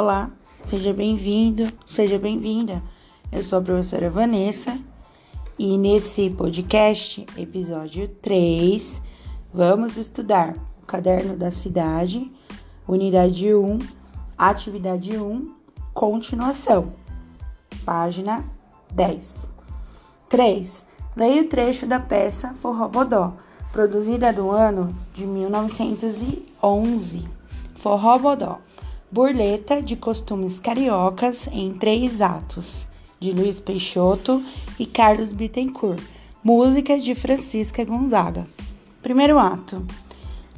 Olá, seja bem-vindo, seja bem-vinda. Eu sou a professora Vanessa e nesse podcast, episódio 3, vamos estudar o Caderno da Cidade, unidade 1, atividade 1, continuação, página 10. 3. Leia o trecho da peça Forró-Bodó, produzida no ano de 1911. Forró-Bodó. Burleta de costumes cariocas em três atos, de Luiz Peixoto e Carlos Bittencourt. Música de Francisca Gonzaga. Primeiro ato.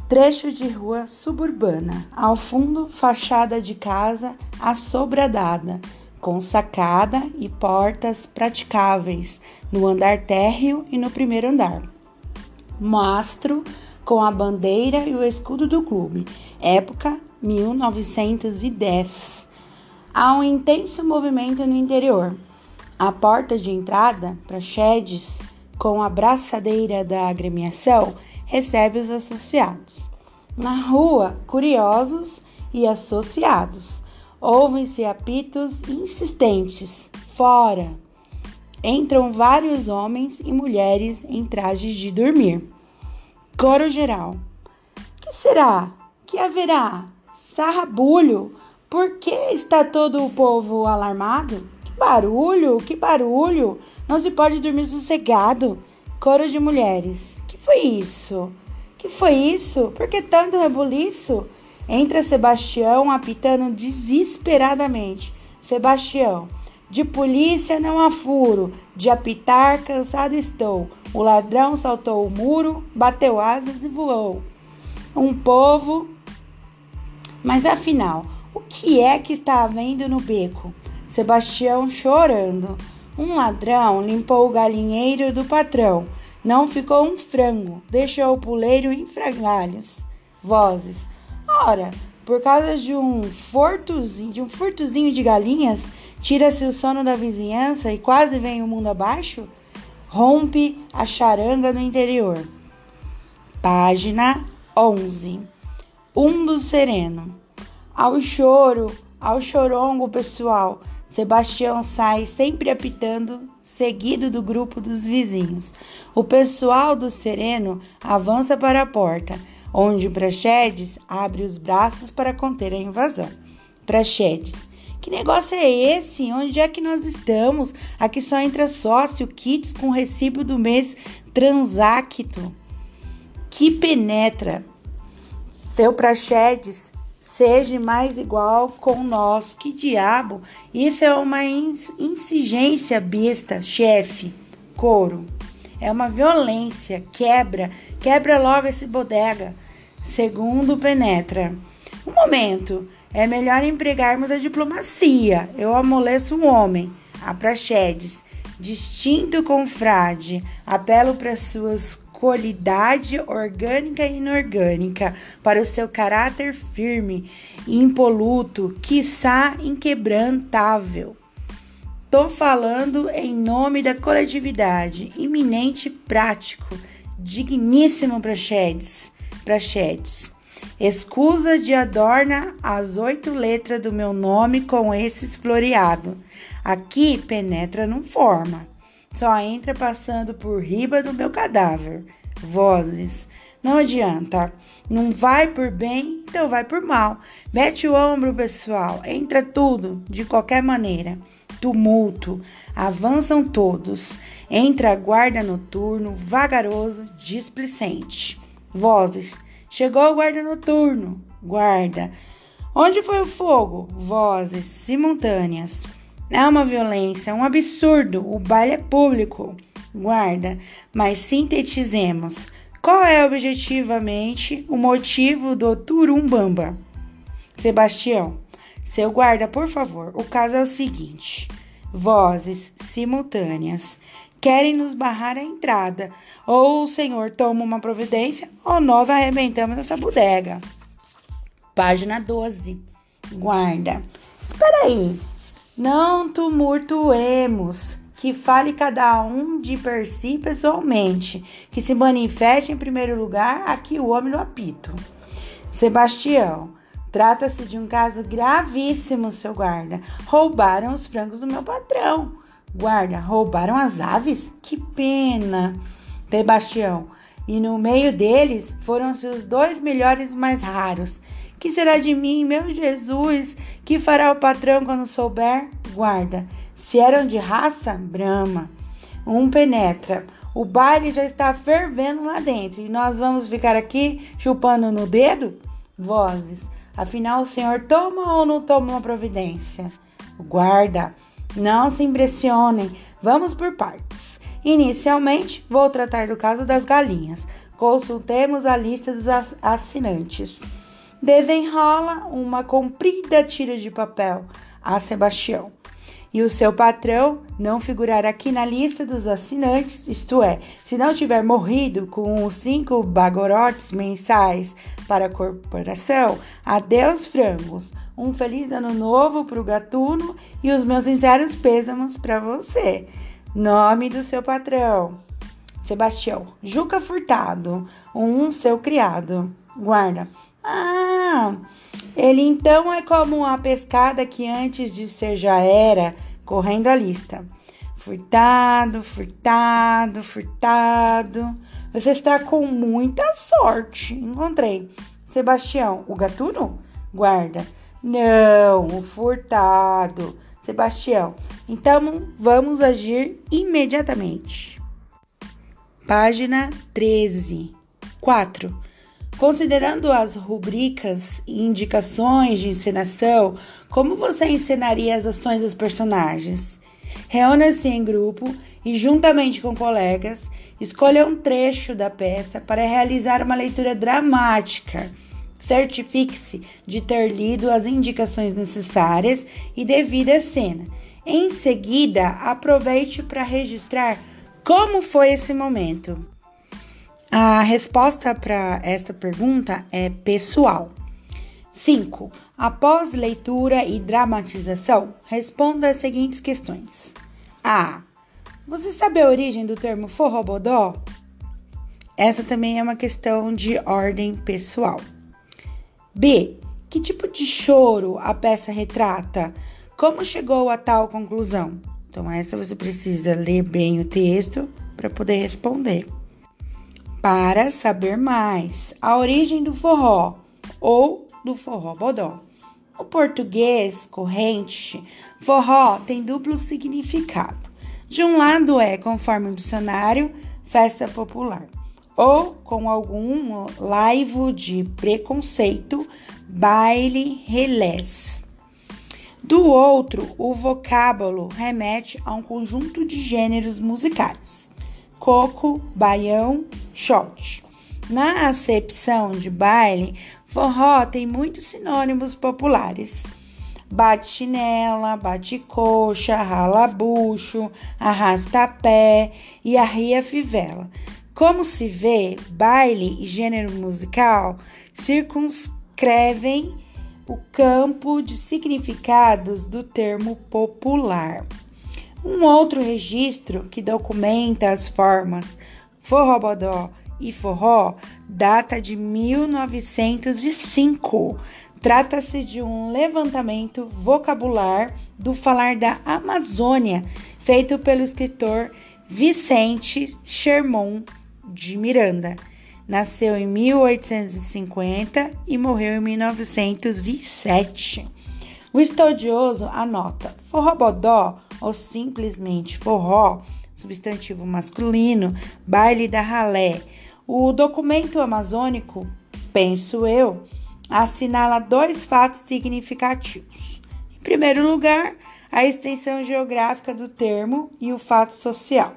Trecho de rua suburbana. Ao fundo, fachada de casa assobradada, com sacada e portas praticáveis no andar térreo e no primeiro andar. Mastro com a bandeira e o escudo do clube. Época 1910. Há um intenso movimento no interior. A porta de entrada para Chedes, com a braçadeira da agremiação, recebe os associados. Na rua, curiosos e associados. Ouvem-se apitos insistentes. Fora! Entram vários homens e mulheres em trajes de dormir. Coro geral. Que será? Que haverá? Sarrabulho! Por que está todo o povo alarmado? Que barulho, que barulho! Não se pode dormir sossegado. Coro de mulheres. Que foi isso? Que foi isso? Por que tanto rebuliço? Entra Sebastião apitando desesperadamente. Sebastião. De polícia não há furo, de apitar cansado estou. O ladrão saltou o muro, bateu asas e voou. Um povo. Mas afinal, o que é que está havendo no beco? Sebastião chorando. Um ladrão limpou o galinheiro do patrão. Não ficou um frango, deixou o puleiro em frangalhos. Vozes. Ora, por causa de um furtozinho, de um furtozinho de galinhas, tira-se o sono da vizinhança e quase vem o mundo abaixo? Rompe a charanga no interior. Página 11. Um do sereno. Ao choro, ao chorongo pessoal, Sebastião sai sempre apitando, seguido do grupo dos vizinhos. O pessoal do sereno avança para a porta, onde Praxedes abre os braços para conter a invasão. Praxedes, que negócio é esse? Onde é que nós estamos? Aqui só entra sócio, kits com recibo do mês transacto. Que penetra. Seu Praxedes seja mais igual com nós. Que diabo! Isso é uma insigência besta, chefe. Coro. É uma violência. Quebra. Quebra logo esse bodega. Segundo penetra. Um momento. É melhor empregarmos a diplomacia. Eu amoleço um homem. A Praxedes. Distinto confrade. Apelo para suas qualidade orgânica e inorgânica, para o seu caráter firme, impoluto, quiçá inquebrantável. Tô falando em nome da coletividade, iminente prático, digníssimo Praxedes. Praxedes. Escusa de adorna as oito letras do meu nome com esses floreado. Aqui penetra não forma só entra passando por riba do meu cadáver. Vozes. Não adianta. Não vai por bem, então vai por mal. Mete o ombro, pessoal. Entra tudo, de qualquer maneira. Tumulto. Avançam todos. Entra a guarda noturno, vagaroso, displicente. Vozes. Chegou o guarda noturno. Guarda. Onde foi o fogo? Vozes simultâneas. É uma violência, um absurdo. O baile é público. Guarda, mas sintetizemos. Qual é objetivamente o motivo do Turumbamba? Sebastião, seu guarda, por favor, o caso é o seguinte: vozes simultâneas querem nos barrar a entrada. Ou o senhor toma uma providência, ou nós arrebentamos essa bodega. Página 12. Guarda. Espera aí. Não tumultuemos, que fale cada um de per si pessoalmente, que se manifeste em primeiro lugar aqui o homem no apito. Sebastião, Trata-se de um caso gravíssimo, seu guarda. Roubaram os frangos do meu patrão. Guarda, roubaram as aves? Que pena. Sebastião, e no meio deles foram seus dois melhores mais raros. Que será de mim, meu Jesus? Que fará o patrão quando souber? Guarda. Se eram de raça, brama. Um penetra. O baile já está fervendo lá dentro e nós vamos ficar aqui chupando no dedo? Vozes. Afinal, o senhor toma ou não toma uma providência? Guarda. Não se impressionem. Vamos por partes. Inicialmente, vou tratar do caso das galinhas. Consultemos a lista dos assinantes. Desenrola uma comprida tira de papel a Sebastião. E o seu patrão não figurar aqui na lista dos assinantes, isto é, se não tiver morrido com os cinco bagorotes mensais para a corporação, adeus frangos. Um feliz ano novo para o gatuno e os meus sinceros pêsames para você. Nome do seu patrão. Sebastião. Juca Furtado. Um seu criado. Guarda. Ah, ele então é como a pescada que antes de ser já era, correndo a lista. Furtado, furtado, furtado. Você está com muita sorte. Encontrei. Sebastião, o gatuno? Guarda. Não, o furtado. Sebastião, então vamos agir imediatamente. Página 13. 4. Considerando as rubricas e indicações de encenação, como você encenaria as ações dos personagens? Reúna-se em grupo e, juntamente com colegas, escolha um trecho da peça para realizar uma leitura dramática Certifique-se de ter lido as indicações necessárias e devida à cena. Em seguida, aproveite para registrar como foi esse momento. A resposta para essa pergunta é pessoal. 5. Após leitura e dramatização, responda as seguintes questões. A. Você sabe a origem do termo forrobodó? Essa também é uma questão de ordem pessoal. B. Que tipo de choro a peça retrata? Como chegou a tal conclusão? Então, essa você precisa ler bem o texto para poder responder. Para saber mais, a origem do forró ou do forró bodó. O português corrente, forró tem duplo significado. De um lado é, conforme o dicionário, festa popular ou com algum laivo de preconceito, baile, relés. Do outro, o vocábulo remete a um conjunto de gêneros musicais: coco, baião, shot. Na acepção de baile, forró tem muitos sinônimos populares. Bate-chinela, bate-coxa, rala-bucho, arrasta-pé e arria-fivela como se vê, baile e gênero musical circunscrevem o campo de significados do termo popular. Um outro registro que documenta as formas forrobodó e forró data de 1905. Trata-se de um levantamento vocabular do falar da Amazônia, feito pelo escritor Vicente Sherman de Miranda. Nasceu em 1850 e morreu em 1907. O estudioso anota forrobodó ou simplesmente forró, substantivo masculino, baile da ralé. O documento amazônico, penso eu, assinala dois fatos significativos. Em primeiro lugar, a extensão geográfica do termo e o fato social.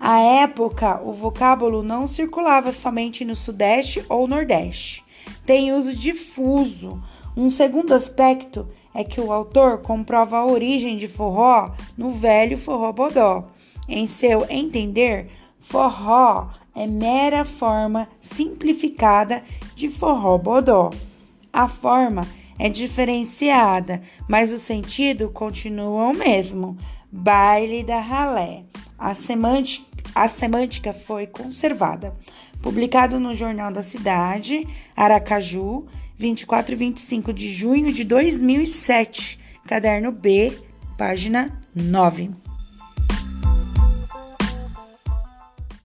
À época, o vocábulo não circulava somente no Sudeste ou Nordeste. Tem uso difuso. Um segundo aspecto é que o autor comprova a origem de forró no velho forró bodó. Em seu entender, forró é mera forma simplificada de forró bodó. A forma é diferenciada, mas o sentido continua o mesmo. Baile da ralé. A semântica a semântica foi conservada. Publicado no Jornal da Cidade, Aracaju, 24 e 25 de junho de 2007, caderno B, página 9.